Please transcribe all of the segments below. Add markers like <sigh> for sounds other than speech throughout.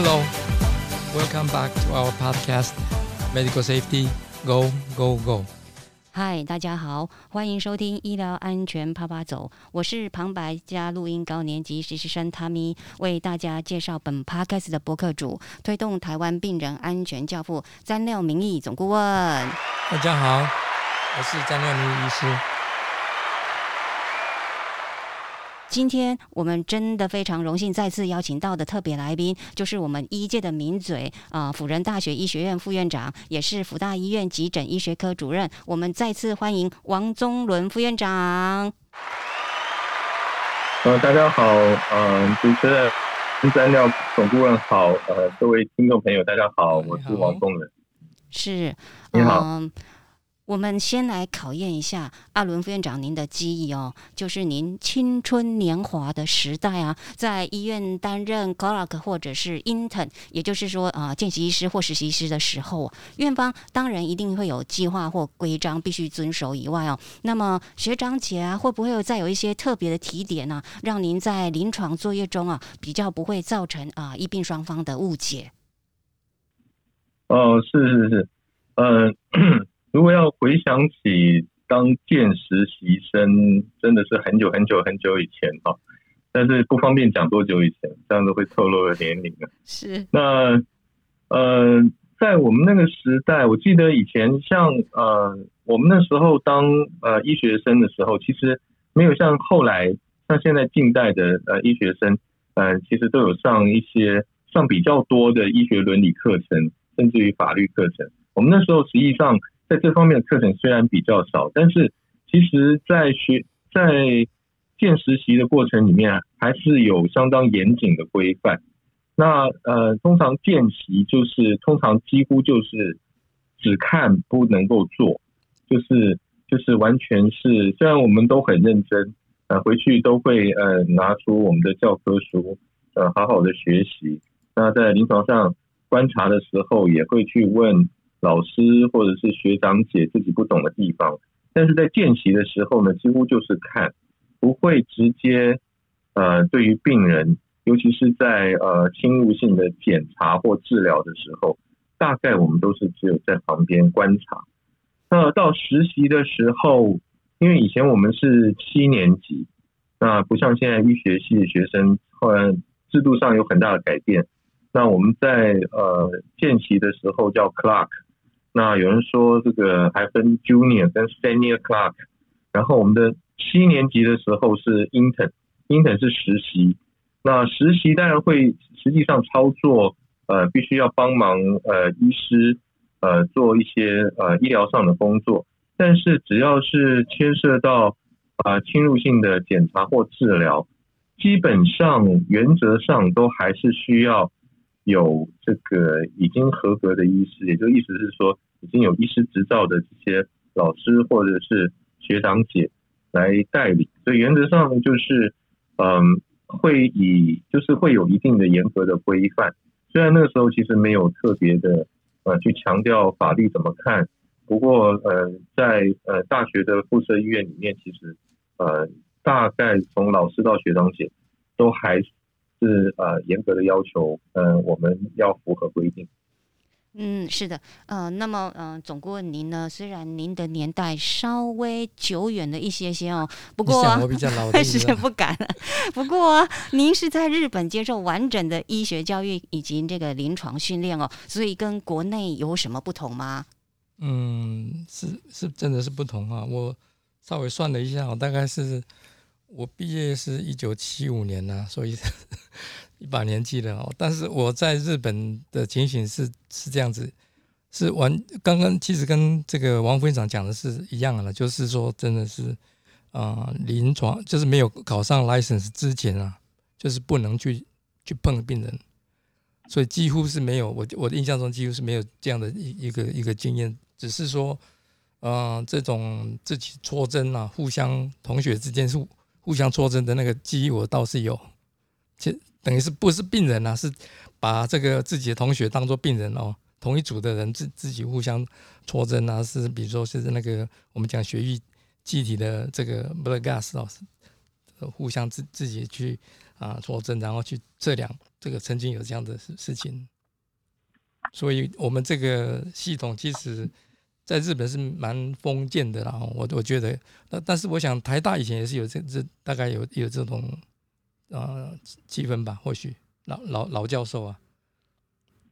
Hello, welcome back to our podcast, Medical Safety Go Go Go. 嗨，大家好，欢迎收听医疗安全啪啪走，我是旁白加录音高年级实习生 Tommy，为大家介绍本 podcast 的播客主，推动台湾病人安全教父詹廖明义总顾问。大家好，我是詹廖明义医师。今天我们真的非常荣幸再次邀请到的特别来宾，就是我们医界的名嘴啊，辅仁大学医学院副院长，也是辅大医院急诊医学科主任。我们再次欢迎王宗伦副院长。呃，大家好，呃，主持人三料总顾问好，呃，各位听众朋友大家好，我是王宗伦。是，你好。我们先来考验一下阿伦副院长您的记忆哦，就是您青春年华的时代啊，在医院担任 clerk 或者是 intern，也就是说啊见习医师或实习医师的时候，院方当然一定会有计划或规章必须遵守以外哦，那么学长姐啊会不会再有一些特别的提点呢，让您在临床作业中啊比较不会造成啊医病双方的误解？哦，是是是，嗯。<clears throat> 如果要回想起当见实习生，真的是很久很久很久以前哈，但是不方便讲多久以前，这样子会透露了年龄啊。是。那呃，在我们那个时代，我记得以前像呃，我们那时候当呃医学生的时候，其实没有像后来像现在近代的呃医学生，呃，其实都有上一些上比较多的医学伦理课程，甚至于法律课程。我们那时候实际上。在这方面的课程虽然比较少，但是其实，在学在见实习的过程里面，还是有相当严谨的规范。那呃，通常见习就是通常几乎就是只看不能够做，就是就是完全是虽然我们都很认真，呃，回去都会呃拿出我们的教科书，呃，好好的学习。那在临床上观察的时候，也会去问。老师或者是学长姐自己不懂的地方，但是在见习的时候呢，几乎就是看，不会直接呃对于病人，尤其是在呃侵入性的检查或治疗的时候，大概我们都是只有在旁边观察。那到实习的时候，因为以前我们是七年级，那不像现在医学系的学生，后来制度上有很大的改变。那我们在呃见习的时候叫 clerk。那有人说这个还分 junior 跟 senior clerk，然后我们的七年级的时候是 intern，intern 是实习。那实习当然会实际上操作，呃，必须要帮忙呃医师呃做一些呃医疗上的工作。但是只要是牵涉到啊侵入性的检查或治疗，基本上原则上都还是需要有这个已经合格的医师，也就意思是说。已经有医师执照的这些老师或者是学长姐来代理，所以原则上就是，嗯，会以就是会有一定的严格的规范。虽然那个时候其实没有特别的呃去强调法律怎么看，不过呃在呃大学的附设医院里面，其实呃大概从老师到学长姐都还是呃严格的要求，嗯，我们要符合规定。嗯，是的，呃，那么，嗯，总顾问您呢？虽然您的年代稍微久远了一些些哦，不过我比较老，是 <laughs> 不敢。不过您是在日本接受完整的医学教育以及这个临床训练哦，所以跟国内有什么不同吗？嗯，是是，真的是不同啊。我稍微算了一下，我大概是我毕业是一九七五年呢，所以。一把年纪了哦，但是我在日本的情形是是这样子，是完刚刚其实跟这个王副院长讲的是一样的，就是说真的是啊，临床就是没有考上 license 之前啊，就是不能去去碰病人，所以几乎是没有我我的印象中几乎是没有这样的一一个一个经验，只是说呃这种自己戳针啊，互相同学之间是互相戳针的那个记忆我倒是有，其。等于是不是病人啊？是把这个自己的同学当做病人哦，同一组的人自自己互相戳针啊，是比如说是那个我们讲血液气体的这个 blood gas 哦，互相自自己去啊戳针，然后去测量这个曾经有这样的事事情。所以我们这个系统其实在日本是蛮封建的啦，我我觉得，但但是我想台大以前也是有这这大概有有这种啊气氛吧，或许老老老教授啊，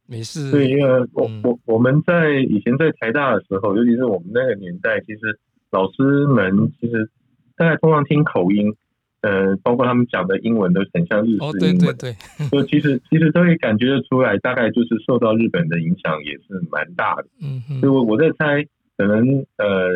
没事。对，因为我我我们在以前在台大的时候，尤其是我们那个年代，其实老师们其实大概通常听口音。呃，包括他们讲的英文都很像日式英文，对对对，<laughs> 就其实其实都可以感觉得出来，大概就是受到日本的影响也是蛮大的。嗯嗯，所以我我在猜，可能呃，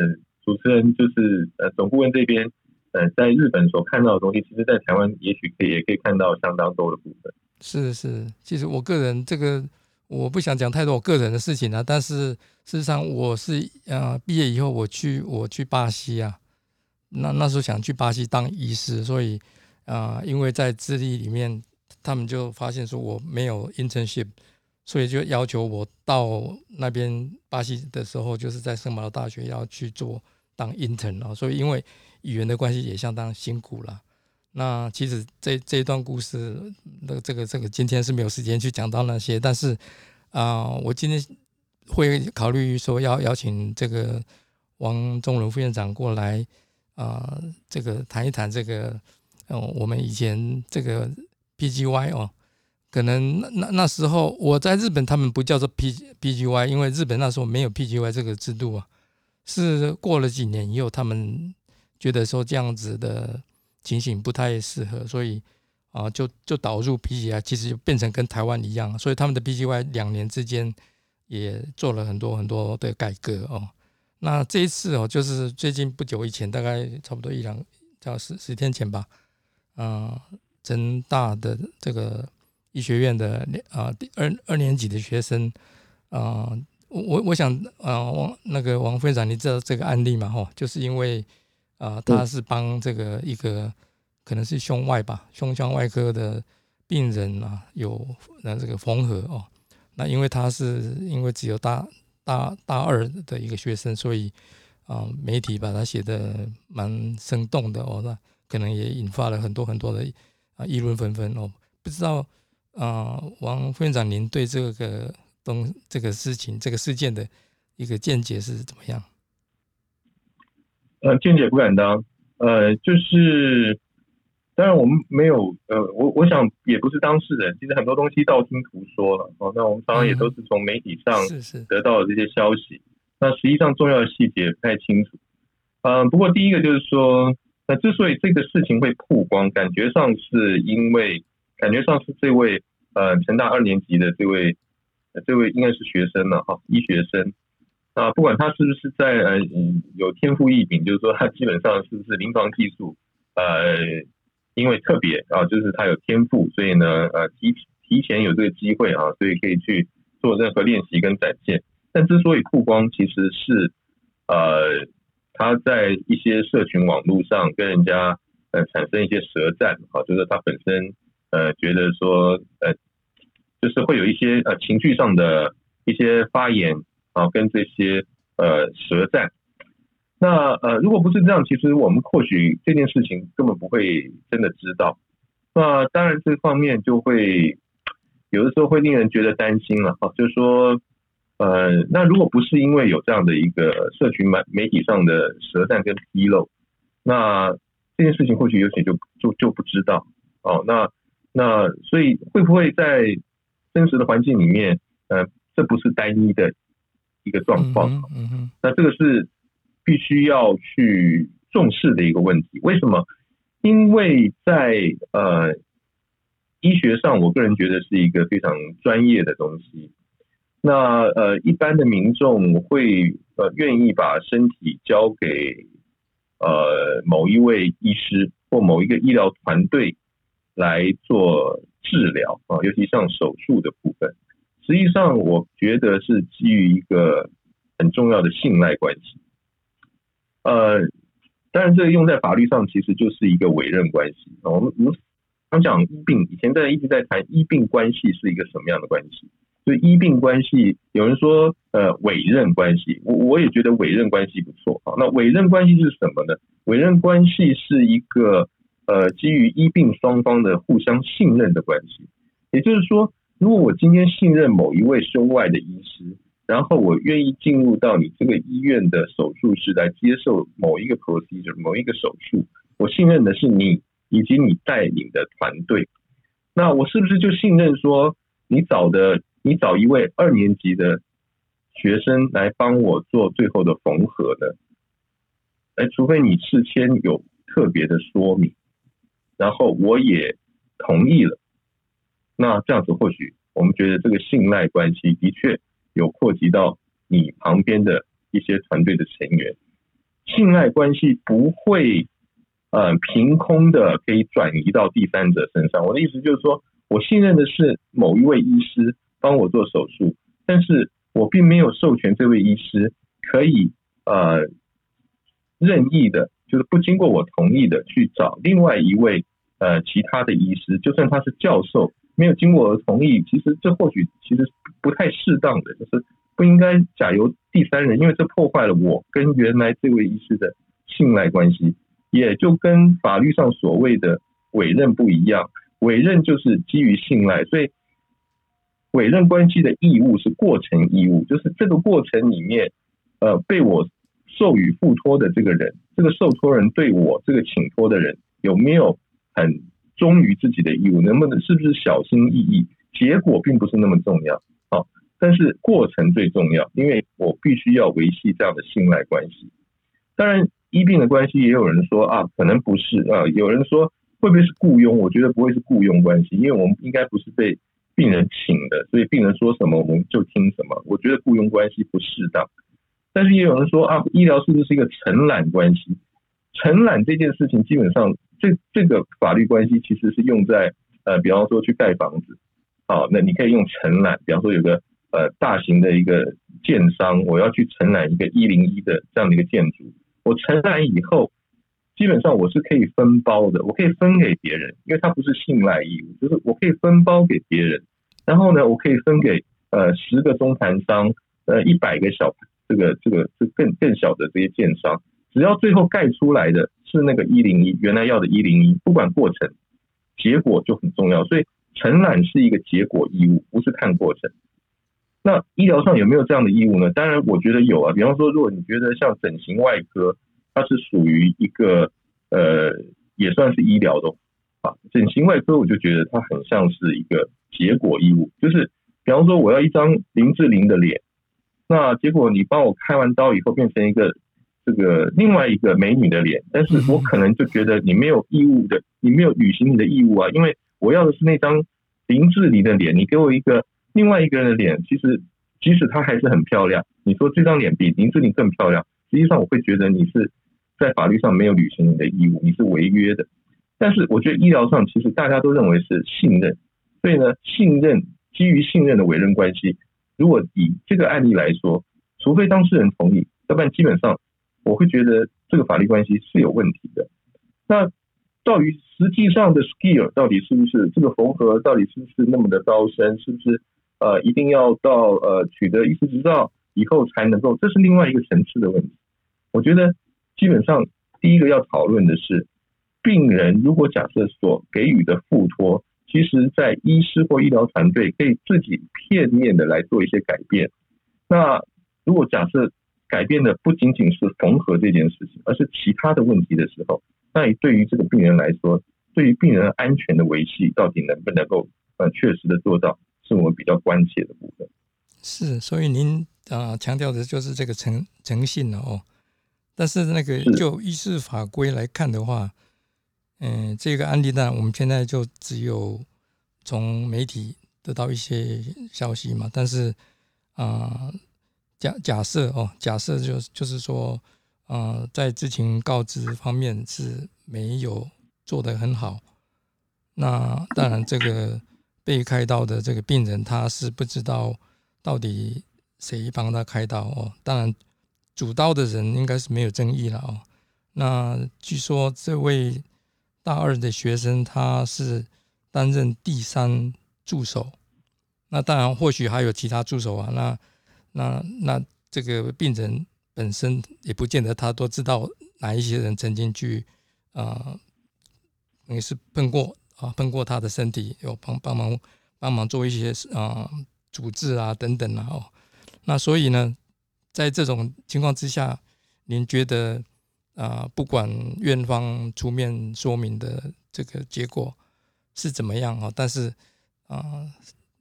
主持人就是呃总顾问这边，呃，在日本所看到的东西，其实在台湾也许可以也可以看到相当多的部分。是是，其实我个人这个我不想讲太多我个人的事情啊，但是事实上我是呃毕业以后我去我去巴西啊。那那时候想去巴西当医师，所以啊，因为在智利里面，他们就发现说我没有 internship，所以就要求我到那边巴西的时候，就是在圣保罗大学要去做当 intern 啊。所以因为语言的关系也相当辛苦了。那其实这这一段故事，那这个这个今天是没有时间去讲到那些，但是啊，我今天会考虑说要邀请这个王中伦副院长过来。啊，这个谈一谈这个，嗯，我们以前这个 PGY 哦，可能那那那时候我在日本，他们不叫做 P PGY，因为日本那时候没有 PGY 这个制度啊，是过了几年以后，他们觉得说这样子的情形不太适合，所以啊，就就导入 PGY，其实就变成跟台湾一样，所以他们的 PGY 两年之间也做了很多很多的改革哦。那这一次哦，就是最近不久以前，大概差不多一两，叫十十天前吧，啊，成大的这个医学院的啊二二年级的学生啊，我我想啊，王那个王会长，你知道这个案例吗？哈，就是因为啊，他是帮这个一个可能是胸外吧，胸腔外科的病人啊，有那这个缝合哦，那因为他是因为只有大。大大二的一个学生，所以啊，媒体把他写的蛮生动的哦，那可能也引发了很多很多的啊议论纷纷哦。不知道啊，王副院长，您对这个东这个事情、这个事件的一个见解是怎么样？呃，见解不敢当，呃，就是。当然，我们没有，呃，我我想也不是当事人。其实很多东西道听途说了，哦，那我们常常也都是从媒体上得到的这些消息。那实际上重要的细节不太清楚。嗯，不过第一个就是说，那之所以这个事情会曝光，感觉上是因为，感觉上是这位呃成大二年级的这位，这位应该是学生了哈，医学生。啊，不管他是不是在呃有天赋异禀，就是说他基本上是不是临床技术，呃。因为特别啊，就是他有天赋，所以呢，呃，提提前有这个机会啊，所以可以去做任何练习跟展现。但之所以曝光，其实是呃，他在一些社群网络上跟人家呃产生一些舌战啊，就是他本身呃觉得说呃，就是会有一些呃情绪上的一些发言啊，跟这些呃舌战。那呃，如果不是这样，其实我们或许这件事情根本不会真的知道。那当然，这方面就会有的时候会令人觉得担心了哈。就是说，呃，那如果不是因为有这样的一个社群媒媒体上的舌战跟披露，那这件事情或许有些就就就不知道哦。那那所以会不会在真实的环境里面，呃，这不是单一的一个状况？嗯嗯，那这个是。必须要去重视的一个问题，为什么？因为在呃医学上，我个人觉得是一个非常专业的东西。那呃，一般的民众会呃愿意把身体交给呃某一位医师或某一个医疗团队来做治疗啊，尤其像手术的部分，实际上我觉得是基于一个很重要的信赖关系。呃，当然，这个用在法律上其实就是一个委任关系。我们我们刚讲医病，以前在一直在谈医病关系是一个什么样的关系？所以医病关系，有人说呃委任关系，我我也觉得委任关系不错啊。那委任关系是什么呢？委任关系是一个呃基于医病双方的互相信任的关系。也就是说，如果我今天信任某一位胸外的医师，然后我愿意进入到你这个医院的手术室来接受某一个 procedure 某一个手术，我信任的是你以及你带领的团队。那我是不是就信任说，你找的你找一位二年级的学生来帮我做最后的缝合呢？哎，除非你事先有特别的说明，然后我也同意了，那这样子或许我们觉得这个信赖关系的确有扩及到你旁边的一些团队的成员，信赖关系不会呃凭空的可以转移到第三者身上。我的意思就是说，我信任的是某一位医师帮我做手术，但是我并没有授权这位医师可以呃。任意的，就是不经过我同意的去找另外一位呃其他的医师，就算他是教授，没有经过我的同意，其实这或许其实不太适当的，就是不应该假由第三人，因为这破坏了我跟原来这位医师的信赖关系，也就跟法律上所谓的委任不一样，委任就是基于信赖，所以委任关系的义务是过程义务，就是这个过程里面呃被我。授予付托的这个人，这个受托人对我这个请托的人有没有很忠于自己的义务？能不能是不是小心翼翼？结果并不是那么重要啊，但是过程最重要，因为我必须要维系这样的信赖关系。当然，医病的关系也有人说啊，可能不是啊，有人说会不会是雇佣？我觉得不会是雇佣关系，因为我们应该不是被病人请的，所以病人说什么我们就听什么。我觉得雇佣关系不适当。但是也有人说啊，医疗是不是一个承揽关系？承揽这件事情，基本上这这个法律关系其实是用在呃，比方说去盖房子，好，那你可以用承揽。比方说有个呃大型的一个建商，我要去承揽一个一零一的这样的一个建筑，我承揽以后，基本上我是可以分包的，我可以分给别人，因为它不是信赖义务，就是我可以分包给别人。然后呢，我可以分给呃十个中盘商，呃一百个小。这个这个是更更小的这些建商，只要最后盖出来的是那个一零一原来要的一零一，不管过程，结果就很重要。所以承揽是一个结果义务，不是看过程。那医疗上有没有这样的义务呢？当然，我觉得有啊。比方说，如果你觉得像整形外科，它是属于一个呃，也算是医疗的啊。整形外科，我就觉得它很像是一个结果义务，就是比方说，我要一张林志玲的脸。那结果你帮我开完刀以后变成一个这个另外一个美女的脸，但是我可能就觉得你没有义务的，你没有履行你的义务啊，因为我要的是那张林志玲的脸，你给我一个另外一个人的脸，其实即使她还是很漂亮，你说这张脸比林志玲更漂亮，实际上我会觉得你是在法律上没有履行你的义务，你是违约的。但是我觉得医疗上其实大家都认为是信任，所以呢，信任基于信任的委任关系。如果以这个案例来说，除非当事人同意，要不然基本上我会觉得这个法律关系是有问题的。那到于实际上的 skill 到底是不是这个缝合到底是不是那么的高深，是不是呃一定要到呃取得医师执照以后才能够，这是另外一个层次的问题。我觉得基本上第一个要讨论的是，病人如果假设所给予的付托。其实，在医师或医疗团队可以自己片面的来做一些改变。那如果假设改变的不仅仅是缝合这件事情，而是其他的问题的时候，那对于这个病人来说，对于病人安全的维系，到底能不能够呃确实的做到，是我们比较关切的部分。是，所以您啊强调的就是这个诚诚信了哦。但是那个就医事法规来看的话。嗯，这个案例呢，我们现在就只有从媒体得到一些消息嘛。但是啊，假假设哦，假设就就是说，呃，在知情告知方面是没有做得很好。那当然，这个被开刀的这个病人他是不知道到底谁帮他开刀哦。当然，主刀的人应该是没有争议了哦。那据说这位。大二的学生，他是担任第三助手。那当然，或许还有其他助手啊。那、那、那这个病人本身也不见得他都知道哪一些人曾经去啊等于是碰过啊，碰过他的身体，有帮帮忙帮忙做一些啊处置啊等等啊哦，那所以呢，在这种情况之下，您觉得啊，不管院方出面说明的这个结果是怎么样啊，但是啊，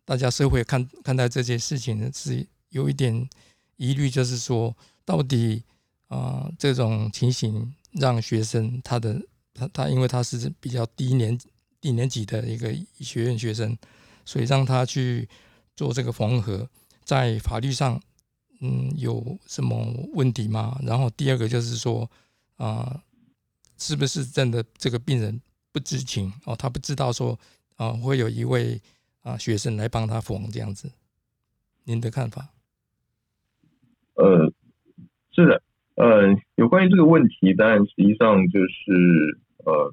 大家社会看看待这件事情的是有一点疑虑，就是说到底啊这种情形让学生他的。他他因为他是比较低年低年级的一个学院学生，所以让他去做这个缝合，在法律上，嗯，有什么问题吗？然后第二个就是说，啊，是不是真的这个病人不知情哦？他不知道说，啊，会有一位啊学生来帮他缝这样子？您的看法？呃，是的。呃，有关于这个问题，当然实际上就是呃，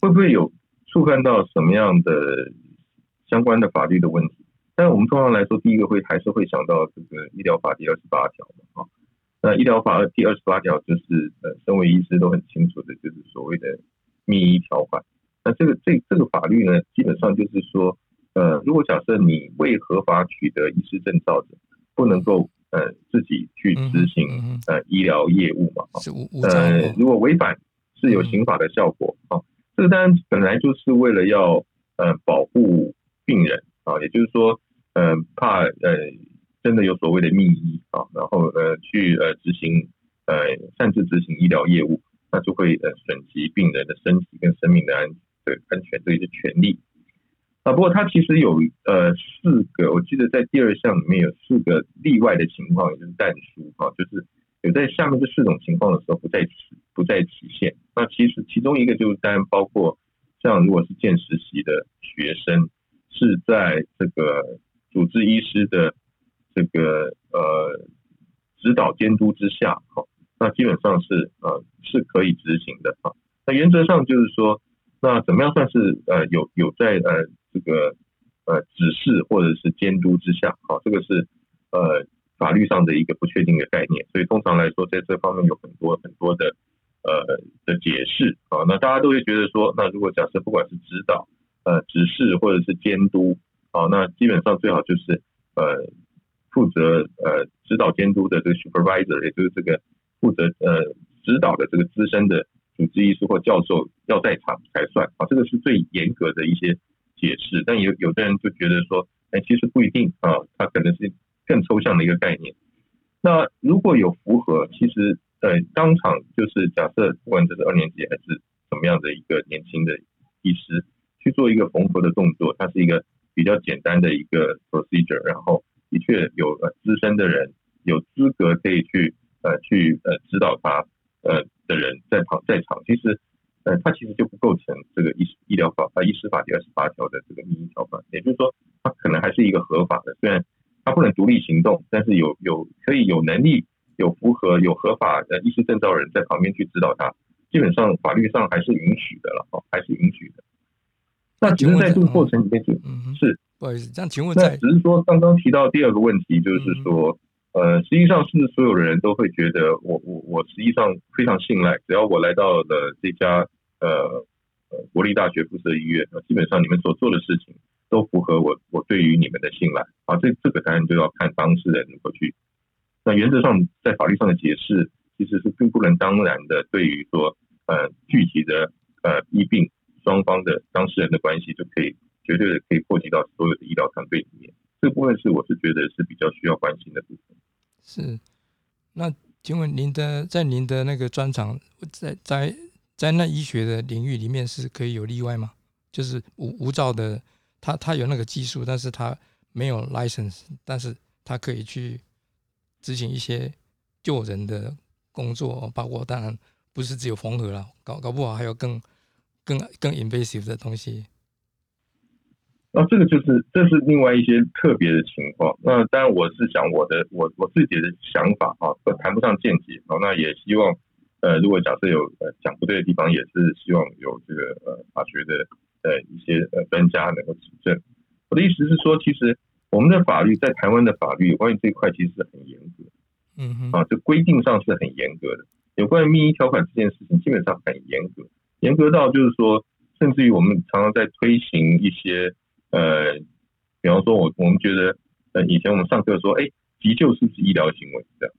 会不会有触犯到什么样的相关的法律的问题？但我们通常来说，第一个会还是会想到这个医疗法第二十八条嘛，啊，那医疗法第二十八条就是呃，身为医师都很清楚的，就是所谓的密医条款。那这个这这个法律呢，基本上就是说，呃，如果假设你未合法取得医师证照的，不能够。呃，自己去执行呃医疗业务嘛，呃，如果违反是有刑法的效果啊。这个当然本来就是为了要呃保护病人啊，也就是说，呃，怕呃真的有所谓的密医啊，然后呃去呃执行呃擅自执行医疗业务，那就会呃损及病人的身体跟生命的安的安全这些权利。啊，不过它其实有呃四个，我记得在第二项里面有四个例外的情况，也就是但书啊，就是有在下面这四种情况的时候不再不再期限。那其实其中一个就是当然包括像如果是见实习的学生是在这个主治医师的这个呃指导监督之下，哈，那基本上是呃是可以执行的啊。那原则上就是说，那怎么样算是呃有有在呃。这个呃指示或者是监督之下，好，这个是呃法律上的一个不确定的概念，所以通常来说，在这方面有很多很多的呃的解释啊。那大家都会觉得说，那如果假设不管是指导、呃指示或者是监督，好，那基本上最好就是呃负责呃指导监督的这个 supervisor，也就是这个负责呃指导的这个资深的主治医师或教授要在场才算啊。这个是最严格的一些。解释，但有有的人就觉得说，哎，其实不一定啊，它可能是更抽象的一个概念。那如果有符合，其实呃，当场就是假设，不管这是二年级还是什么样的一个年轻的医师去做一个缝合的动作，它是一个比较简单的一个 procedure，然后的确有呃资深的人有资格可以去呃去呃指导他呃的人在场在场，其实。呃，它其实就不构成这个医医疗法啊医师法第二十八条的这个民意条款，也就是说，它可能还是一个合法的，虽然它不能独立行动，但是有有可以有能力、有符合、有合法的医师证照人在旁边去指导他，基本上法律上还是允许的了，哦，还是允许的。那只是在这个过程里面，就是不好意思，这样请问在只是说刚刚提到第二个问题，就是说。呃，实际上是所有的人都会觉得，我我我实际上非常信赖，只要我来到了这家呃呃国立大学附设医院，那基本上你们所做的事情都符合我我对于你们的信赖啊。这这个当然就要看当事人如何去。那原则上在法律上的解释，其实是并不能当然的，对于说呃具体的呃医病双方的当事人的关系，就可以绝对的可以破及到所有的医疗团队里面。这部分是我是觉得是比较需要关心的部分。是，那请问您的在您的那个专长，在在在那医学的领域里面是可以有例外吗？就是无无照的，他他有那个技术，但是他没有 license，但是他可以去执行一些救人的工作，包括当然不是只有缝合了，搞搞不好还有更更更 invasive 的东西。那这个就是这是另外一些特别的情况。那当然我是想我的我我自己的想法啊，谈不上见解啊。那也希望呃，如果假设有呃讲不对的地方，也是希望有这个呃法学的呃一些呃专家能够指正。我的意思是说，其实我们的法律在台湾的法律关于这一块其实是很严格，嗯哼，啊，这规定上是很严格的。有关于密医条款这件事情，基本上很严格，严格到就是说。甚至于我们常常在推行一些呃，比方说我我们觉得呃以前我们上课说，哎，急救是不是医疗行为这样？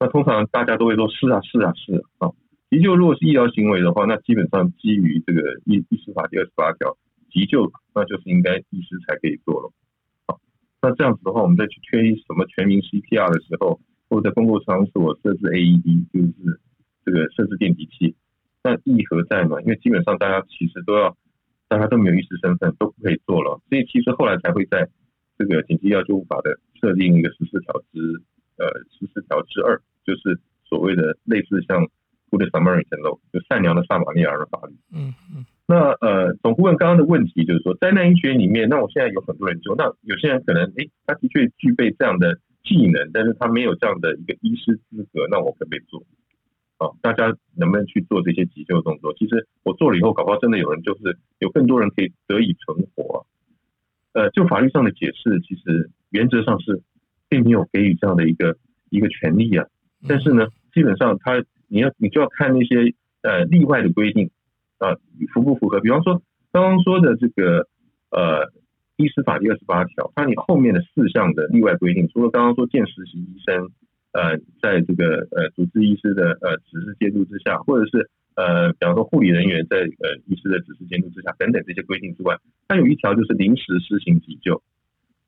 那通常大家都会说是啊是啊是啊。急救如果是医疗行为的话，那基本上基于这个医医师法第二十八条，急救那就是应该医师才可以做了。好，那这样子的话，我们再去推什么全民 CPR 的时候，或者在公共场所设置 AED，就是这个设置电击器，那意义何在呢？因为基本上大家其实都要，大家都没有医师身份，都不可以做了。所以其实后来才会在这个紧急药救法的设定一个十四条之呃十四条之二，就是所谓的类似像。Good Samaritan law 就善良的撒玛利亚人的法律。嗯嗯。那呃，总顾问刚刚的问题就是说，灾难医学里面，那我现在有很多人就，那有些人可能哎，他的确具备这样的技能，但是他没有这样的一个医师资格，那我可不可以做？啊，大家能不能去做这些急救动作？其实我做了以后，搞不好真的有人就是有更多人可以得以存活。呃，就法律上的解释，其实原则上是并没有给予这样的一个一个权利啊。但是呢，基本上他。你要你就要看那些呃例外的规定啊符不符合？比方说刚刚说的这个呃医师法第二十八条，它你后面的四项的例外规定，除了刚刚说见实习医生呃在这个呃主治医师的呃指示监督之下，或者是呃比方说护理人员在呃医师的指示监督之下等等这些规定之外，它有一条就是临时施行急救，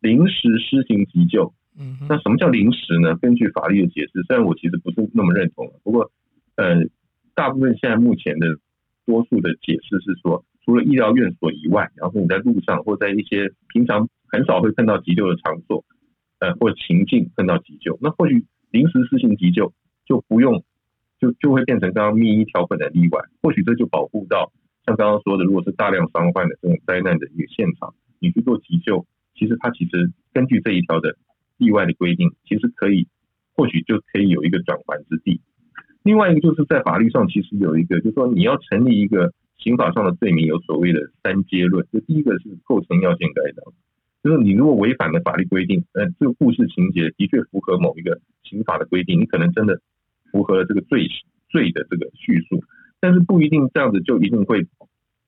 临时施行急救。嗯，那什么叫临时呢？根据法律的解释，虽然我其实不是那么认同，不过。呃，大部分现在目前的多数的解释是说，除了医疗院所以外，然后你在路上或在一些平常很少会碰到急救的场所，呃，或情境碰到急救，那或许临时施行急救就不用，就就会变成刚刚密医条款的例外。或许这就保护到像刚刚说的，如果是大量伤患的这种灾难的一个现场，你去做急救，其实它其实根据这一条的例外的规定，其实可以，或许就可以有一个转圜之地。另外一个就是在法律上，其实有一个，就是说你要成立一个刑法上的罪名，有所谓的三阶论。就第一个是构成要件该当，就是你如果违反了法律规定，呃，这个故事情节的确符合某一个刑法的规定，你可能真的符合了这个罪罪的这个叙述，但是不一定这样子就一定会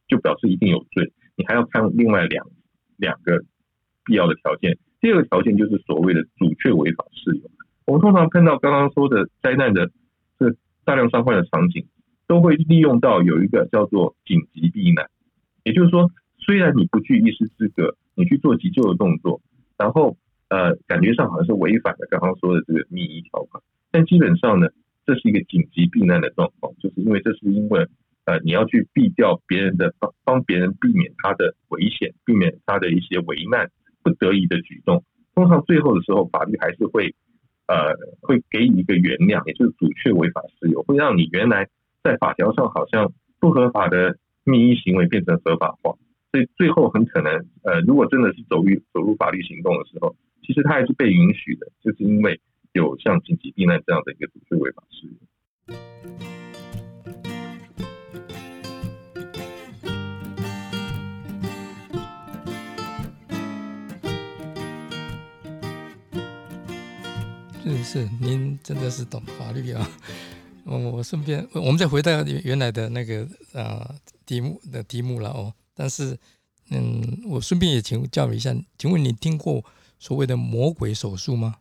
就表示一定有罪，你还要看另外两两个必要的条件。第二个条件就是所谓的主确违法事由。我们通常碰到刚刚说的灾难的这。大量伤患的场景，都会利用到有一个叫做紧急避难，也就是说，虽然你不具医师资格，你去做急救的动作，然后呃，感觉上好像是违反了刚刚说的这个密医条款，但基本上呢，这是一个紧急避难的状况，就是因为这是因为呃，你要去避掉别人的帮帮别人避免他的危险，避免他的一些危难不得已的举动，通常最后的时候，法律还是会。呃，会给予一个原谅，也就是阻却违法事由，会让你原来在法条上好像不合法的密行为变成合法化，所以最后很可能，呃，如果真的是走入走入法律行动的时候，其实它还是被允许的，就是因为有像紧急避难这样的一个阻却违法事由。是是，您真的是懂法律啊！<laughs> 我我顺便，我们再回到原来的那个啊题目的题目了哦。但是，嗯，我顺便也请教一下，请问你听过所谓的魔鬼手术吗？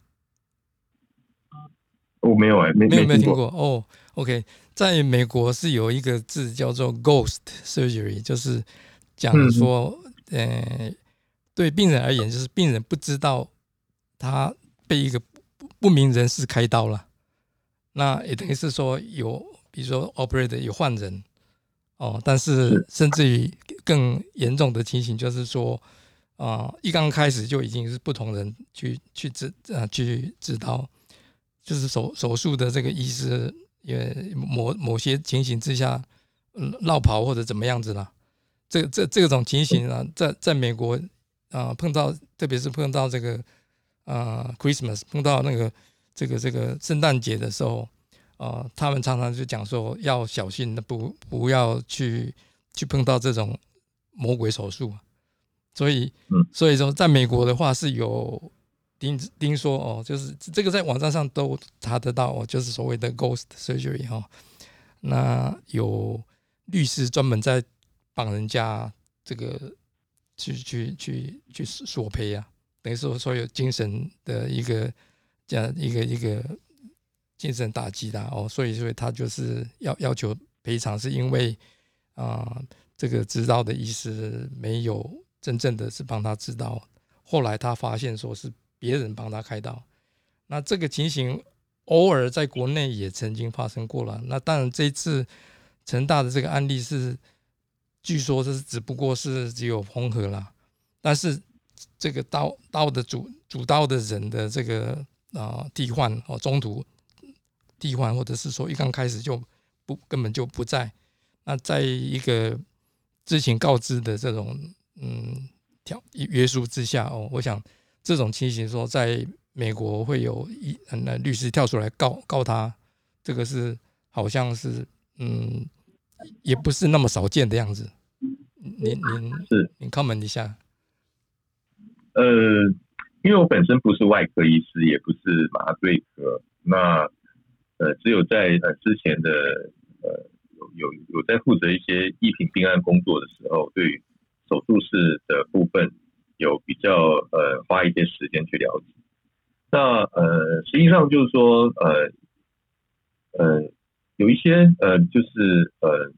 我没有哎，没有没有听过哦。OK，在美国是有一个字叫做 ghost surgery，就是讲说，呃，对病人而言，就是病人不知道他被一个不明人士开刀了，那也等于是说有，比如说 operator 有换人。哦，但是甚至于更严重的情形就是说，啊，一刚开始就已经是不同人去去治啊去治刀，就是手手术的这个医师因为某某些情形之下绕跑或者怎么样子了，这这这种情形啊，在在美国啊碰到，特别是碰到这个。啊，Christmas 碰到那个这个这个圣诞节的时候，啊，他们常常就讲说要小心，不不要去去碰到这种魔鬼手术。所以，所以说在美国的话是有听听说哦，就是这个在网站上都查得到哦，就是所谓的 ghost surgery 哈。那有律师专门在帮人家这个去去去去索赔啊，等于说所有精神的一个这样一个一个精神打击的哦，所以所以他就是要要求赔偿，是因为啊这个知道的医师没有真正的是帮他知道，后来他发现说是别人帮他开刀，那这个情形偶尔在国内也曾经发生过了，那当然这次成大的这个案例是。据说这是只不过是只有缝合啦，但是这个刀刀的主主刀的人的这个啊替换哦中途替换或者是说一刚开始就不根本就不在，那在一个知情告知的这种嗯条约束之下哦，我想这种情形说在美国会有一那律师跳出来告告他，这个是好像是嗯。也不是那么少见的样子，您您是您 comment 一下。呃，因为我本身不是外科医师，也不是麻醉科，那呃，只有在呃之前的呃有有有在负责一些疫情病案工作的时候，对手术室的部分有比较呃花一些时间去了解。那呃，实际上就是说呃呃。有一些呃，就是呃，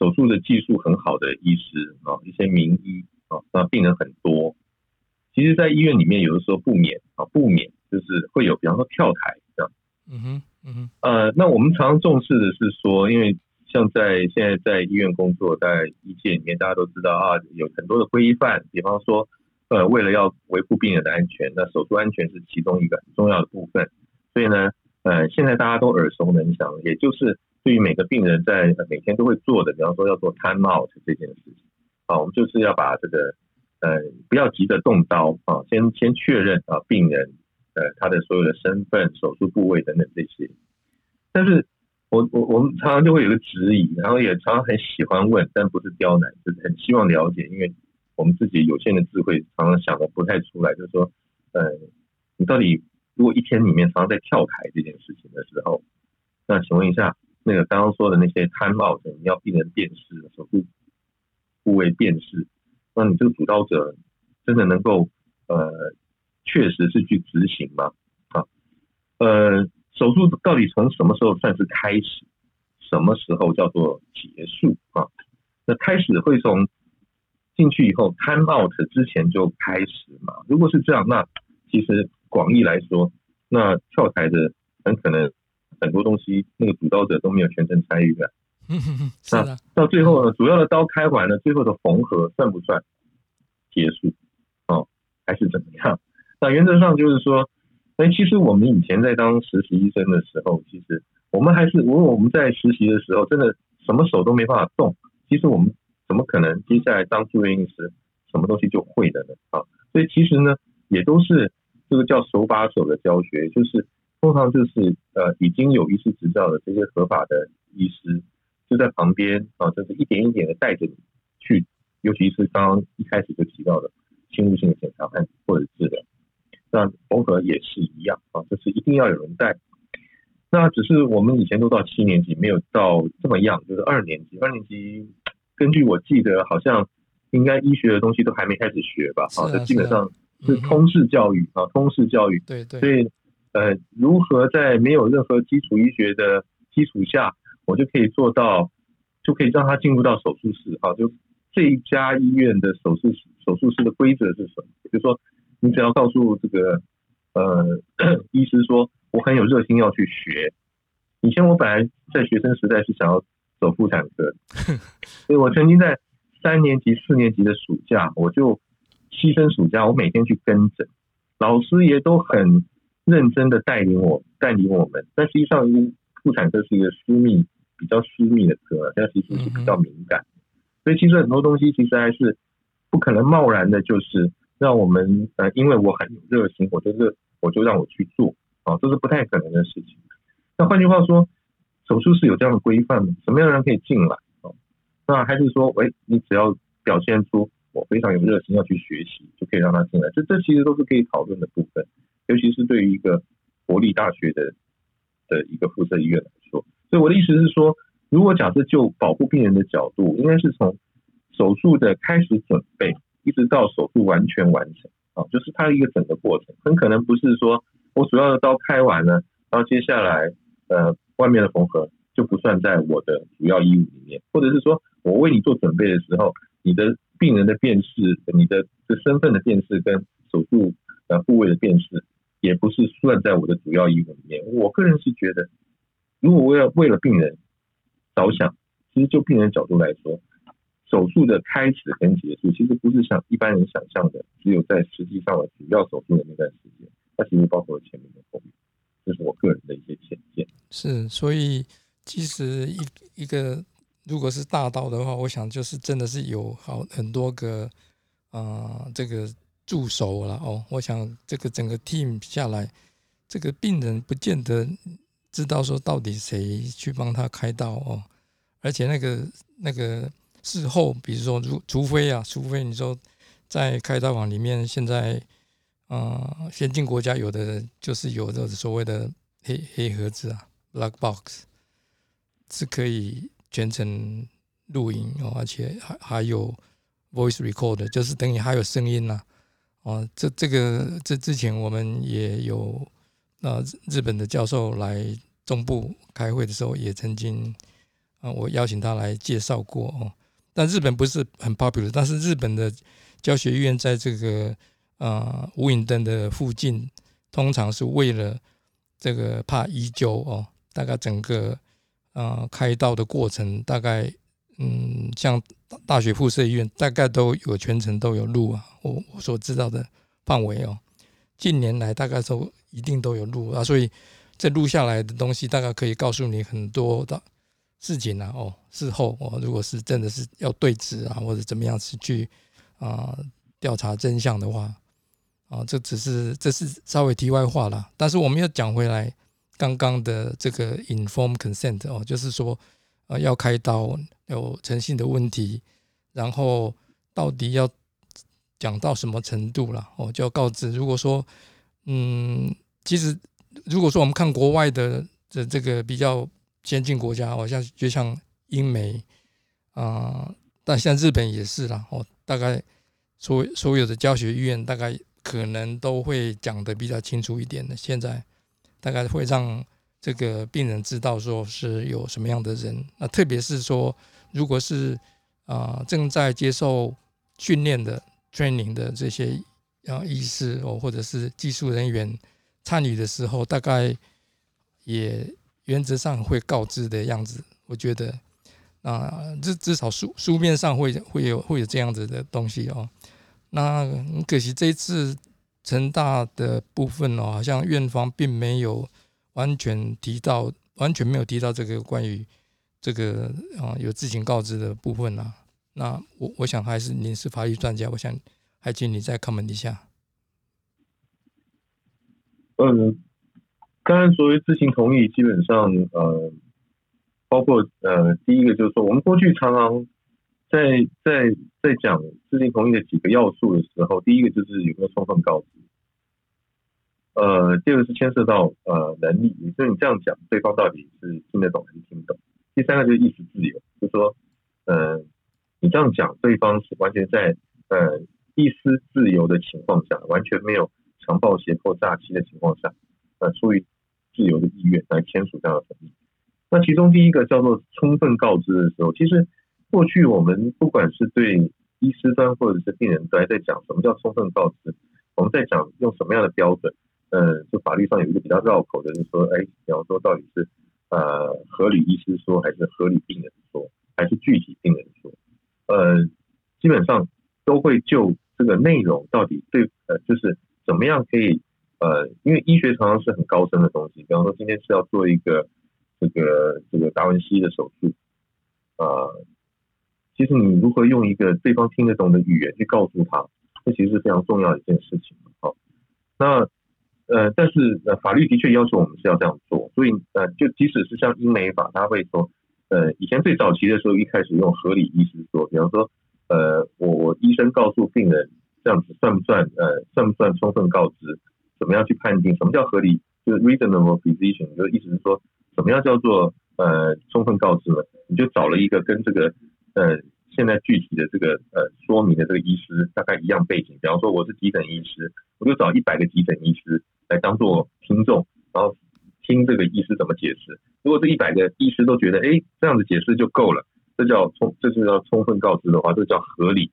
手术的技术很好的医师啊，一些名医啊，那病人很多。其实，在医院里面，有的时候不免啊，不免就是会有，比方说跳台这样。嗯哼，嗯哼。呃，那我们常常重视的是说，因为像在现在在医院工作，在医界里面，大家都知道啊，有很多的规范，比方说，呃，为了要维护病人的安全，那手术安全是其中一个很重要的部分。所以呢。呃，现在大家都耳熟能详，也就是对于每个病人在每天都会做的，比方说要做 time out 这件事情，啊，我们就是要把这个呃不要急着动刀啊，先先确认啊病人呃他的所有的身份、手术部位等等这些。但是我我我们常常就会有个质疑，然后也常常很喜欢问，但不是刁难，就是很希望了解，因为我们自己有限的智慧，常常想的不太出来，就是说，呃，你到底。如果一天里面常常在跳台这件事情的时候，那请问一下，那个刚刚说的那些 time out，你要病人辨识手术部位辨识，那你这个主刀者真的能够呃确实是去执行吗？啊，呃，手术到底从什么时候算是开始，什么时候叫做结束啊？那开始会从进去以后 time out 之前就开始嘛？如果是这样，那其实。广义来说，那跳台的很可能很多东西，那个主刀者都没有全程参与的。<laughs> 那到最后呢，主要的刀开完了，最后的缝合算不算结束？哦，还是怎么样？<laughs> 那原则上就是说，哎，其实我们以前在当实习医生的时候，其实我们还是，如果我们在实习的时候，真的什么手都没办法动，其实我们怎么可能接下来当住院医师，什么东西就会的呢？啊，所以其实呢，也都是。这个叫手把手的教学，就是通常就是呃已经有医师执照的这些合法的医师就在旁边啊，就是一点一点的带着你去，尤其是刚刚一开始就提到的侵入性的检查和或者治疗，那缝合也是一样啊，就是一定要有人带。那只是我们以前都到七年级，没有到这么样，就是二年级。二年级根据我记得，好像应该医学的东西都还没开始学吧？啊，这基本上。是通识教育啊，通识教育。对对。所以，呃，如何在没有任何基础医学的基础下，我就可以做到，就可以让他进入到手术室啊？就这一家医院的手术室，手术室的规则是什么？就是说，你只要告诉这个呃 <coughs> 医师说，我很有热心要去学。以前我本来在学生时代是想要走妇产科，<laughs> 所以我曾经在三年级、四年级的暑假，我就。牺牲暑假，我每天去跟诊，老师也都很认真的带领我，带领我们。但实际上，妇产科是一个私密、比较私密的科，但其实是比较敏感，所以其实很多东西其实还是不可能贸然的，就是让我们呃，因为我很有热心，我就热，我就让我去做啊，这是不太可能的事情。那换句话说，手术室有这样的规范吗？什么样的人可以进来啊？那还是说，喂，你只要表现出。我非常有热心要去学习，就可以让他进来。这这其实都是可以讨论的部分，尤其是对于一个国立大学的的一个附设医院来说。所以我的意思是说，如果假设就保护病人的角度，应该是从手术的开始准备，一直到手术完全完成，啊，就是它一个整个过程，很可能不是说我主要的刀开完了，然后接下来呃外面的缝合就不算在我的主要医务里面，或者是说我为你做准备的时候，你的病人的辨识、你的这身份的辨识跟手术呃部位的辨识，也不是算在我的主要医务里面。我个人是觉得，如果我要为了病人着想，其实就病人角度来说。手术的开始跟结束，其实不是像一般人想象的，只有在实际上的主要手术的那段时间，它其实包括了前面的后面。这是我个人的一些浅见。是，所以其实一一个如果是大刀的话，我想就是真的是有好很多个啊这个助手了哦。我想这个整个 team 下来，这个病人不见得知道说到底谁去帮他开刀哦，而且那个那个。事后，比如说，如除非啊，除非你说在开刀房里面，现在啊，先进国家有的就是有的所谓的黑黑盒子啊，black box，是可以全程录音哦，而且还还有 voice record，就是等于还有声音呐。哦，这这个这之前我们也有那，日本的教授来中部开会的时候，也曾经啊，我邀请他来介绍过哦。但日本不是很 popular，但是日本的教学院在这个呃无影灯的附近，通常是为了这个怕医纠哦，大概整个呃开刀的过程，大概嗯像大学附设医院，大概都有全程都有录啊，我我所知道的范围哦，近年来大概都一定都有录啊，所以这录下来的东西，大概可以告诉你很多的。事情啊，哦，事后哦，如果是真的是要对质啊，或者怎么样是去啊调查真相的话，啊，这只是这是稍微题外话了。但是我们要讲回来，刚刚的这个 inform consent 哦，就是说啊要开刀有诚信的问题，然后到底要讲到什么程度了，哦，就要告知。如果说嗯，其实如果说我们看国外的的这个比较。先进国家，好像就像英美啊，但像日本也是啦。哦，大概所所有的教学医院，大概可能都会讲的比较清楚一点的。现在大概会让这个病人知道说是有什么样的人。那特别是说，如果是啊正在接受训练的 training 的这些啊医师哦，或者是技术人员参与的时候，大概也。原则上会告知的样子，我觉得啊，至至少书书面上会会有会有这样子的东西哦。那很可惜这一次成大的部分哦，好像院方并没有完全提到，完全没有提到这个关于这个啊有自行告知的部分啊。那我我想还是您是法律专家，我想还请你再 comment 一下。嗯。刚才，所谓知情同意，基本上呃，包括呃，第一个就是说，我们过去常常在在在讲知情同意的几个要素的时候，第一个就是有没有充分告知，呃，第二个是牵涉到呃能力，也就是你这样讲，对方到底是听得懂还是听不懂。第三个就是意识自由，就是说，呃，你这样讲，对方是完全在呃意思自由的情况下，完全没有强暴胁迫诈欺的情况下，呃，出于自由的意愿来签署这样的同意。那其中第一个叫做充分告知的时候，其实过去我们不管是对医师端或者是病人端在讲什么叫充分告知，我们在讲用什么样的标准？呃，就法律上有一个比较绕口的，就是说，哎，比方说到底是呃合理医师说，还是合理病人说，还是具体病人说？呃，基本上都会就这个内容到底对呃，就是怎么样可以。呃，因为医学常常是很高深的东西，比方说今天是要做一个这个这个达文西的手术，呃，其实你如何用一个对方听得懂的语言去告诉他，这其实是非常重要的一件事情。好，那呃，但是呃，法律的确要求我们是要这样做，所以呃，就即使是像英美法，他会说，呃，以前最早期的时候，一开始用合理医师说，比方说，呃，我我医生告诉病人这样子算不算呃算不算充分告知？怎么样去判定什么叫合理？就是 reasonable position，就意思是说，怎么样叫做呃充分告知呢？你就找了一个跟这个呃现在具体的这个呃说明的这个医师大概一样背景，比方说我是急诊医师，我就找一百个急诊医师来当做听众，然后听这个医师怎么解释。如果这一百个医师都觉得哎这样子解释就够了，这叫充这是叫充分告知的话，这叫合理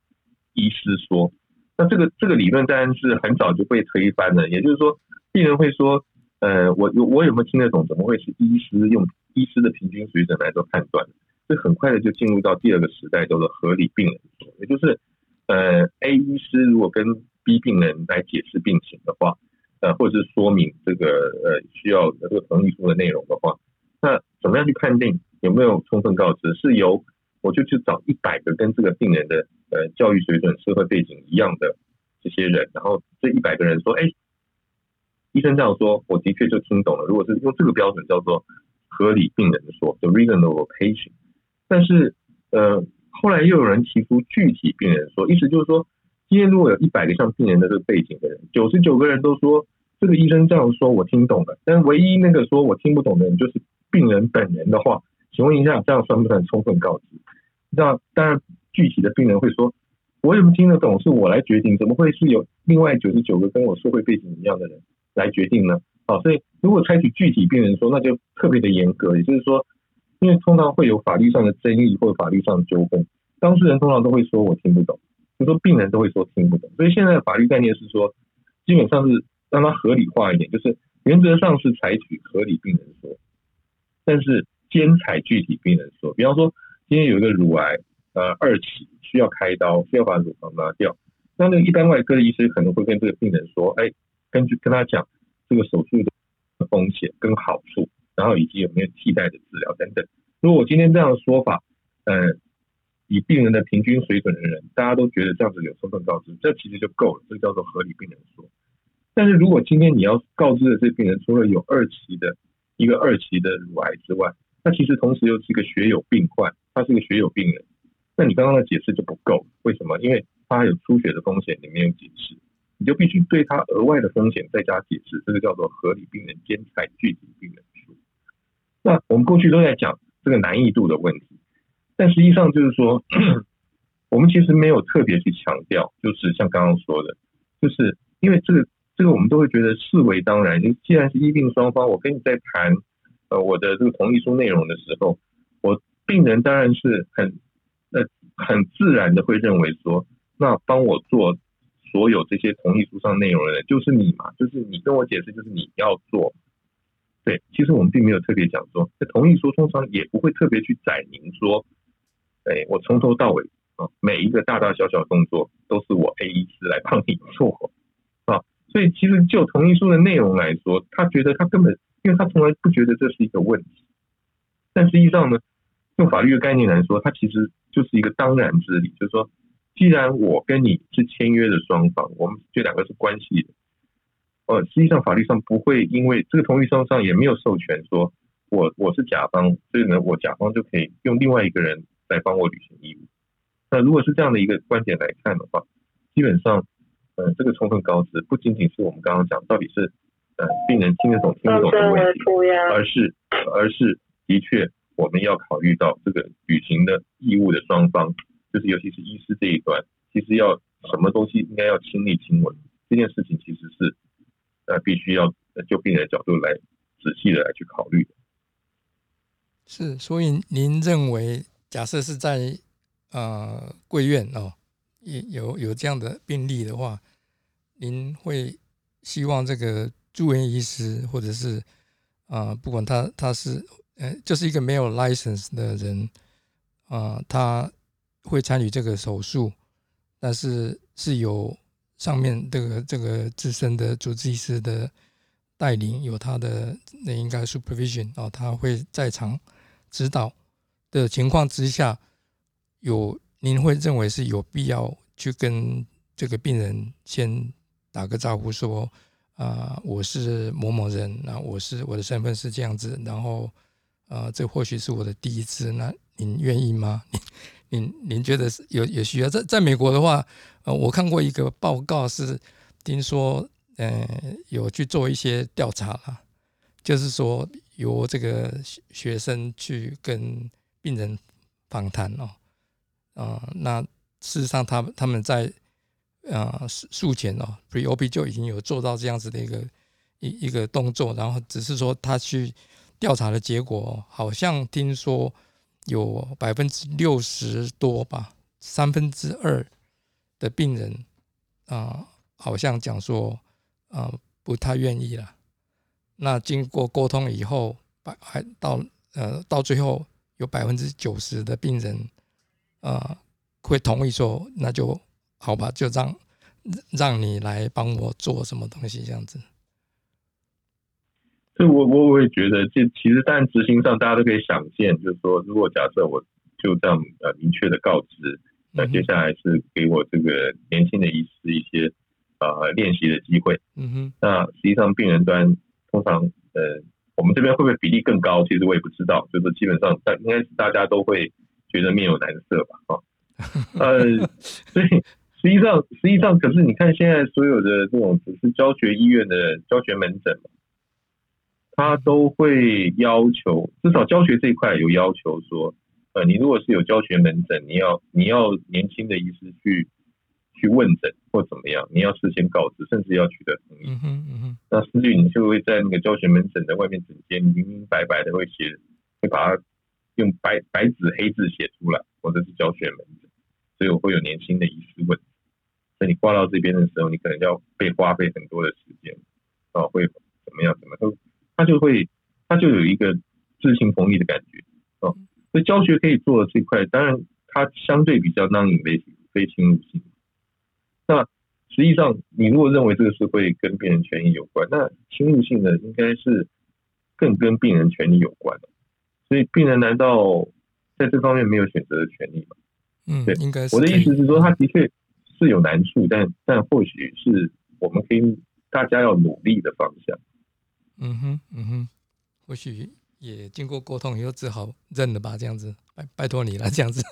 医师说。那这个这个理论当然是很早就被推翻了，也就是说病人会说，呃我有我有没有听得懂？怎么会是医师用医师的平均水准来做判断？这很快的就进入到第二个时代，叫做合理病人说，也就是呃 A 医师如果跟 B 病人来解释病情的话，呃或者是说明这个呃需要这个同意书的内容的话，那怎么样去判定有没有充分告知？是由我就去找一百个跟这个病人的呃教育水准、社会背景一样的这些人，然后这一百个人说，哎，医生这样说，我的确就听懂了。如果是用这个标准叫做合理病人说，the reasonable patient。但是，呃，后来又有人提出具体病人说，意思就是说，今天如果有一百个像病人的这个背景的人，九十九个人都说这个医生这样说，我听懂了，但唯一那个说我听不懂的人就是病人本人的话，请问一下，这样算不算充分告知？那当然，具体的病人会说，我怎么听得懂？是我来决定，怎么会是有另外九十九个跟我社会背景一样的人来决定呢？好，所以如果采取具体病人说，那就特别的严格，也就是说。因为通常会有法律上的争议或法律上的纠纷，当事人通常都会说我听不懂，就说病人都会说听不懂。所以现在的法律概念是说，基本上是让它合理化一点，就是原则上是采取合理病人说，但是兼采具体病人说。比方说，今天有一个乳癌，呃，二期需要开刀，需要把乳房拿掉，那那个一般外科的医生可能会跟这个病人说，哎，根据跟他讲这个手术的风险跟好处。然后以及有没有替代的治疗等等。如果我今天这样的说法，呃，以病人的平均水准的人，大家都觉得这样子有充分告知，这其实就够了，这叫做合理病人说。但是如果今天你要告知的这病人，除了有二期的一个二期的乳癌之外，那其实同时又是一个血友病患，他是个血友病人，那你刚刚的解释就不够。为什么？因为他有出血的风险，你没有解释，你就必须对他额外的风险再加解释，这个叫做合理病人兼采具体病人。那我们过去都在讲这个难易度的问题，但实际上就是说，<clears throat> 我们其实没有特别去强调，就是像刚刚说的，就是因为这个这个我们都会觉得视为当然。既然是医病双方，我跟你在谈呃我的这个同意书内容的时候，病人当然是很呃很自然的会认为说，那帮我做所有这些同意书上内容的人就是你嘛，就是你跟我解释，就是你要做。对，其实我们并没有特别讲说，在同意书通常也不会特别去载明说，哎，我从头到尾啊，每一个大大小小动作都是我 A 医师来帮你做啊，所以其实就同意书的内容来说，他觉得他根本，因为他从来不觉得这是一个问题，但实际上呢，用法律的概念来说，它其实就是一个当然之理，就是说，既然我跟你是签约的双方，我们这两个是关系的。呃，实际上法律上不会因为这个同意书上也没有授权说，我我是甲方，所以呢，我甲方就可以用另外一个人来帮我履行义务。那如果是这样的一个观点来看的话，基本上，呃，这个充分告知不仅仅是我们刚刚讲到底是呃病人听得懂听不懂的问题，而是而是的确我们要考虑到这个履行的义务的双方，就是尤其是医师这一端，其实要什么东西应该要亲力亲为，这件事情其实是。呃，必须要就病人的角度来仔细的来去考虑的。是，所以您认为，假设是在呃贵院哦，有有这样的病例的话，您会希望这个住院医师或者是啊，不管他他是呃，就是一个没有 license 的人啊，他会参与这个手术，但是是有。上面这个这个资深的主治医师的带领，有他的那应该 supervision 哦，他会在场指导的情况之下，有您会认为是有必要去跟这个病人先打个招呼，说啊，我是某某人，那我是我的身份是这样子，然后啊，这或许是我的第一次，那您愿意吗？<laughs> 您您您觉得有有需要？在在美国的话。呃，我看过一个报告，是听说，呃，有去做一些调查了，就是说由这个学生去跟病人访谈哦，啊，那事实上他他们在呃术前哦，pre op 就已经有做到这样子的一个一一个动作，然后只是说他去调查的结果，好像听说有百分之六十多吧，三分之二的病人啊，好像讲说啊不太愿意了。那经过沟通以后，百还到呃到最后有百分之九十的病人，呃会同意说，那就好吧，就让让你来帮我做什么东西这样子。所以我我我也觉得，这其实但执行上大家都可以想见，就是说，如果假设我就这样呃明确的告知，那接下来是给我这个年轻的医师一些呃练习的机会。嗯哼，那实际上病人端。通常，呃，我们这边会不会比例更高？其实我也不知道，就是基本上大应该是大家都会觉得面有难色吧，哈，<laughs> 呃，所以实际上实际上，可是你看现在所有的这种只是教学医院的教学门诊他都会要求，至少教学这一块有要求说，呃，你如果是有教学门诊，你要你要年轻的医师去。去问诊或怎么样，你要事先告知，甚至要取得同意。嗯哼嗯哼。那思律你就会在那个教学门诊的外面诊间，明明白白的会写，会把它用白白纸黑字写出来，我这是教学门诊，所以我会有年轻的医师问。那你挂到这边的时候，你可能要被花费很多的时间，啊，会怎么样？怎么都，他就会，他就有一个知情同意的感觉，哦，所以教学可以做的这块，当然它相对比较 non-invasive，非侵入性。那实际上，你如果认为这个是会跟病人权益有关，那侵入性的应该是更跟病人权益有关的。所以，病人难道在这方面没有选择的权利吗？嗯，对，应该是。我的意思是说，他的确是有难处，但但或许是我们可以大家要努力的方向。嗯哼，嗯哼，或许也经过沟通以后，只好认了吧，这样子，拜拜托你了，这样子。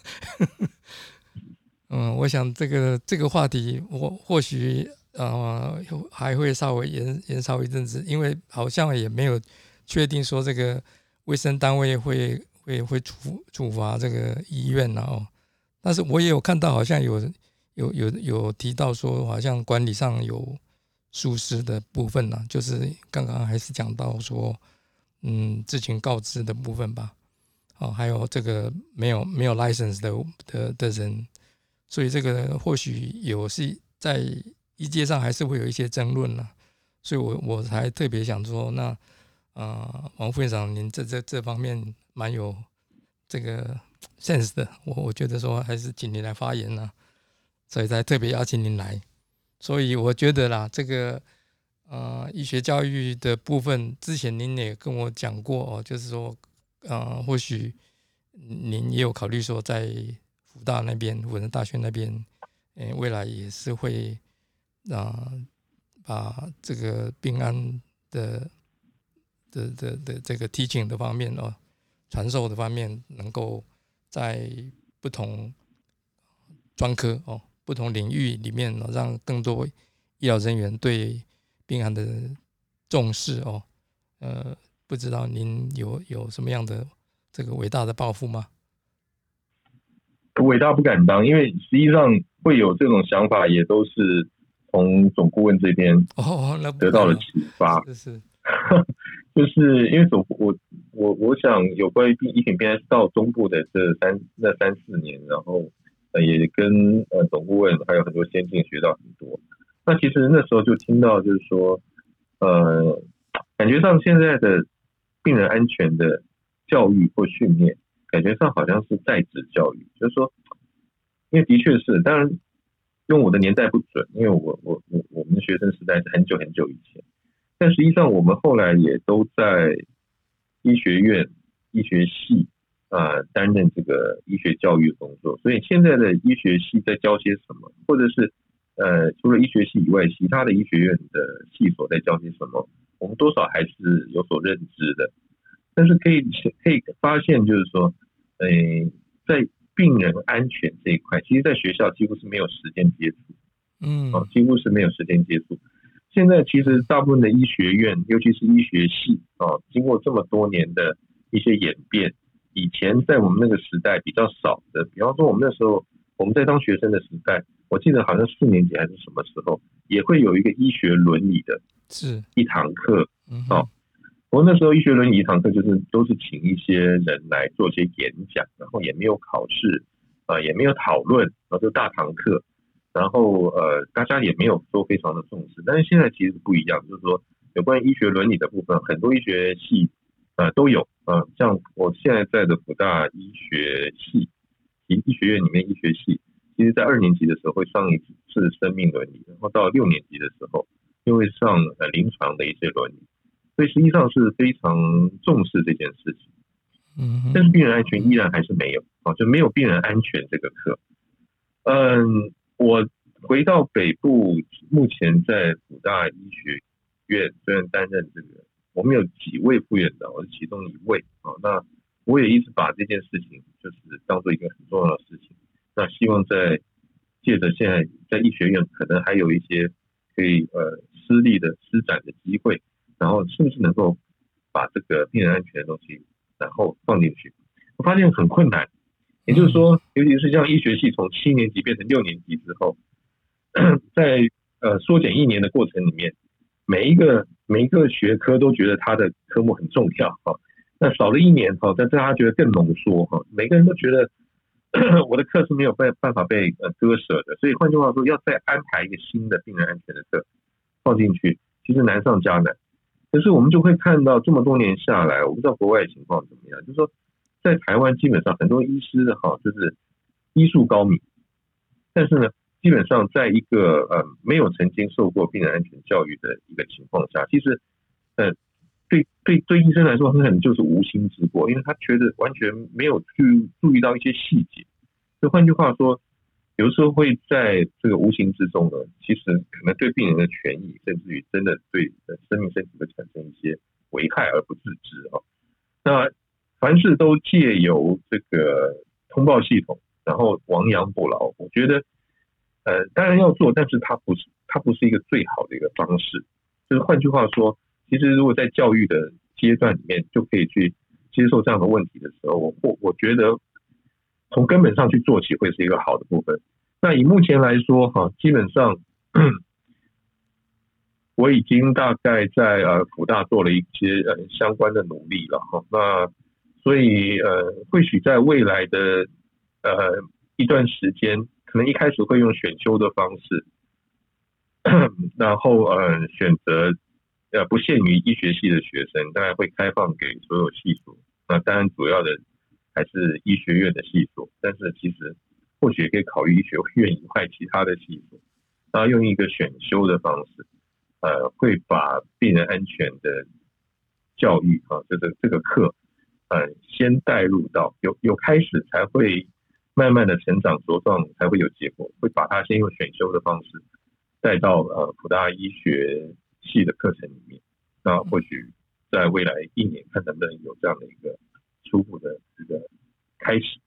<laughs> 嗯，我想这个这个话题，我或许呃还会稍微延延烧一阵子，因为好像也没有确定说这个卫生单位会会会处处罚这个医院哦。但是我也有看到，好像有有有有提到说，好像管理上有舒适的部分呢，就是刚刚还是讲到说，嗯，知情告知的部分吧。哦，还有这个没有没有 license 的的的人。所以这个或许有是在医界上还是会有一些争论呢，所以我我才特别想说，那啊，王副院长，您这这这方面蛮有这个 sense 的，我我觉得说还是请您来发言呢，所以才特别邀请您来。所以我觉得啦，这个呃医学教育的部分，之前您也跟我讲过哦，就是说呃或许您也有考虑说在。福大那边，武仁大学那边，嗯，未来也是会啊，把这个病安的的的的这个 teaching 的方面哦，传授的方面，能够在不同专科哦，不同领域里面，让更多医疗人员对病案的重视哦。呃，不知道您有有什么样的这个伟大的抱负吗？伟大不敢当，因为实际上会有这种想法，也都是从总顾问这边哦得到了启发。是，<laughs> 就是因为总我我我想有关于医品边到中部的这三那三四年，然后也跟呃总顾问还有很多先进学到很多。那其实那时候就听到就是说，呃，感觉上现在的病人安全的教育或训练。感觉上好像是在职教育，就是说，因为的确是，当然用我的年代不准，因为我我我我们学生时代是很久很久以前，但实际上我们后来也都在医学院、医学系啊担任这个医学教育的工作，所以现在的医学系在教些什么，或者是呃除了医学系以外，其他的医学院的系所在教些什么，我们多少还是有所认知的，但是可以可以发现，就是说。呃，在病人安全这一块，其实，在学校几乎是没有时间接触，嗯，哦，几乎是没有时间接触。现在其实大部分的医学院，尤其是医学系，哦，经过这么多年的一些演变，以前在我们那个时代比较少的，比方说我们那时候我们在当学生的时代，我记得好像四年级还是什么时候，也会有一个医学伦理的是一堂课。嗯好我那时候医学伦理一堂课就是都是请一些人来做些演讲，然后也没有考试，呃，也没有讨论，然后就大堂课，然后呃，大家也没有说非常的重视。但是现在其实不一样，就是说有关于医学伦理的部分，很多医学系呃都有，呃，像我现在在的福大医学系，医医学院里面医学系，其实在二年级的时候会上一次生命伦理，然后到六年级的时候又会上呃临床的一些伦理。所以实际上是非常重视这件事情，嗯但是病人安全依然还是没有啊，就没有病人安全这个课。嗯，我回到北部，目前在辅大医学院虽然担任这个，我们有几位副院长，我是其中一位啊。那我也一直把这件事情就是当做一个很重要的事情。那希望在借着现在在医学院可能还有一些可以呃施力的施展的机会。然后是不是能够把这个病人安全的东西，然后放进去？我发现很困难。也就是说，尤其是像医学系从七年级变成六年级之后，<coughs> 在呃缩减一年的过程里面，每一个每一个学科都觉得他的科目很重要哈。那少了一年哈，但是他觉得更浓缩哈。每个人都觉得 <clears throat> 我的课是没有办办法被呃割舍的，所以换句话说，要再安排一个新的病人安全的课放进去，其实难上加难。可是我们就会看到这么多年下来，我不知道国外情况怎么样。就是说，在台湾基本上很多医师哈，就是医术高明，但是呢，基本上在一个呃没有曾经受过病人安全教育的一个情况下，其实呃对对对医生来说，很可能就是无心之过，因为他觉得完全没有去注意到一些细节。就换句话说。有时候会在这个无形之中呢，其实可能对病人的权益，甚至于真的对生命身体会产生一些危害而不自知啊。那凡事都借由这个通报系统，然后亡羊补牢，我觉得呃当然要做，但是它不是它不是一个最好的一个方式。就是换句话说，其实如果在教育的阶段里面就可以去接受这样的问题的时候，我我我觉得。从根本上去做起会是一个好的部分。那以目前来说，哈，基本上我已经大概在呃福大做了一些呃相关的努力了，哈。那所以呃，或许在未来的呃一段时间，可能一开始会用选修的方式，然后呃选择呃不限于医学系的学生，当然会开放给所有系所。那当然主要的。还是医学院的系所，但是其实或许也可以考虑医学院以外其他的系所，然后用一个选修的方式，呃，会把病人安全的教育啊，这个这个课，嗯，先带入到有有开始，才会慢慢的成长茁壮，才会有结果。会把它先用选修的方式带到呃普大医学系的课程里面，那或许在未来一年看能不能有这样的一个。初步的这个开始，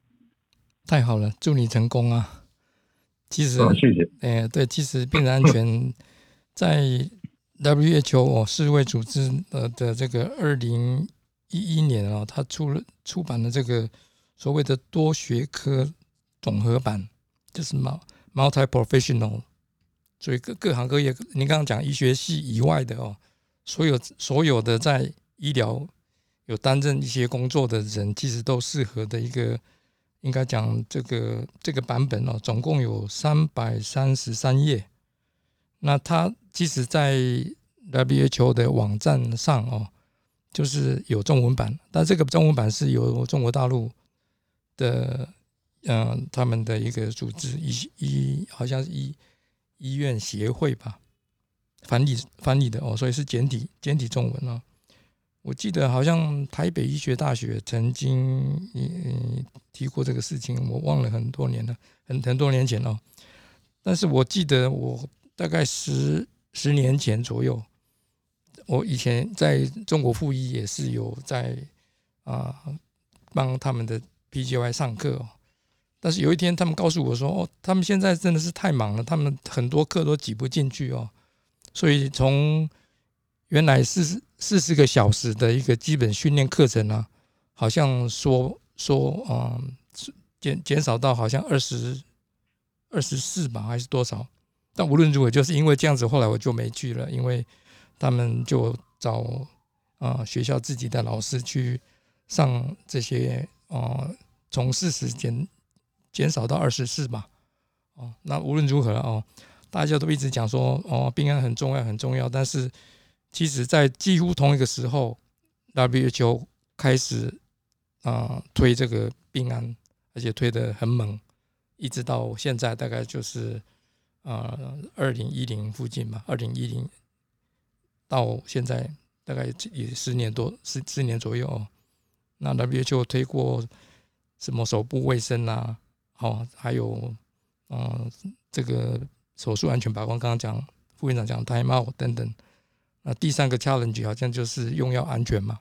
太好了，祝你成功啊！其实，谢谢。哎，对，其实病人安全 <laughs> 在 WHO 世卫组织呃的这个二零一一年啊，他出了出版了这个所谓的多学科总和版，就是 multi professional，所以各各行各业，您刚刚讲医学系以外的哦，所有所有的在医疗。有担任一些工作的人，其实都适合的一个，应该讲这个这个版本哦，总共有三百三十三页。那它其实，在 WHO 的网站上哦，就是有中文版，但这个中文版是由中国大陆的，嗯，他们的一个组织医医好像是医医院协会吧，翻译翻译的哦，所以是简体简体中文哦。我记得好像台北医学大学曾经嗯提过这个事情，我忘了很多年了，很很多年前哦。但是我记得我大概十十年前左右，我以前在中国附医也是有在啊帮他们的 PGY 上课哦。但是有一天他们告诉我说，哦，他们现在真的是太忙了，他们很多课都挤不进去哦，所以从原来四十四十个小时的一个基本训练课程呢，好像说说嗯减减少到好像二十二十四吧，还是多少？但无论如何，就是因为这样子，后来我就没去了，因为他们就找啊学校自己的老师去上这些哦，从四十减减少到二十四吧。哦，那无论如何哦，大家都一直讲说哦，病安很重要很重要，但是其实在几乎同一个时候，WHO 开始啊推这个病安，而且推的很猛，一直到现在大概就是啊二零一零附近吧，二零一零到现在大概也十年多十十年左右。那 WHO 推过什么手部卫生啊，好，还有。嗯，这个手术安全把关，刚刚讲副院长讲 time out 等等。那第三个 challenge 好像就是用药安全嘛。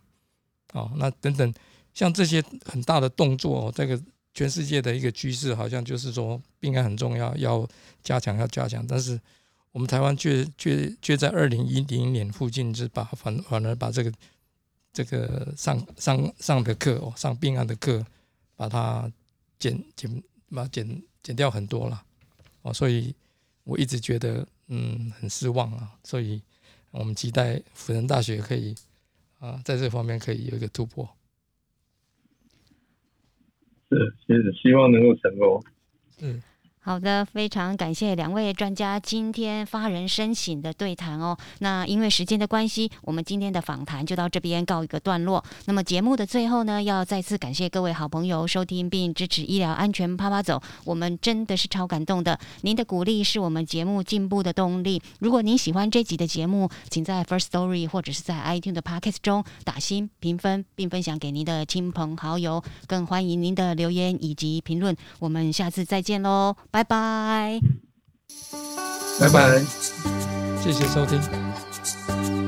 哦，那等等，像这些很大的动作，这个全世界的一个趋势，好像就是说病案很重要，要加强，要加强。但是我们台湾却却却在二零一零年附近，是把反反而把这个这个上上上的课哦，上病案的课，把它减减把减。减掉很多了，哦，所以我一直觉得嗯很失望啊，所以我们期待辅仁大学可以啊在这方面可以有一个突破。是，其实希望能够成功。嗯。好的，非常感谢两位专家今天发人深省的对谈哦。那因为时间的关系，我们今天的访谈就到这边告一个段落。那么节目的最后呢，要再次感谢各位好朋友收听并支持医疗安全啪啪走，我们真的是超感动的。您的鼓励是我们节目进步的动力。如果您喜欢这集的节目，请在 First Story 或者是在 iTunes 的 Podcast 中打新评分，并分享给您的亲朋好友。更欢迎您的留言以及评论。我们下次再见喽。拜拜。拜拜。谢谢收听。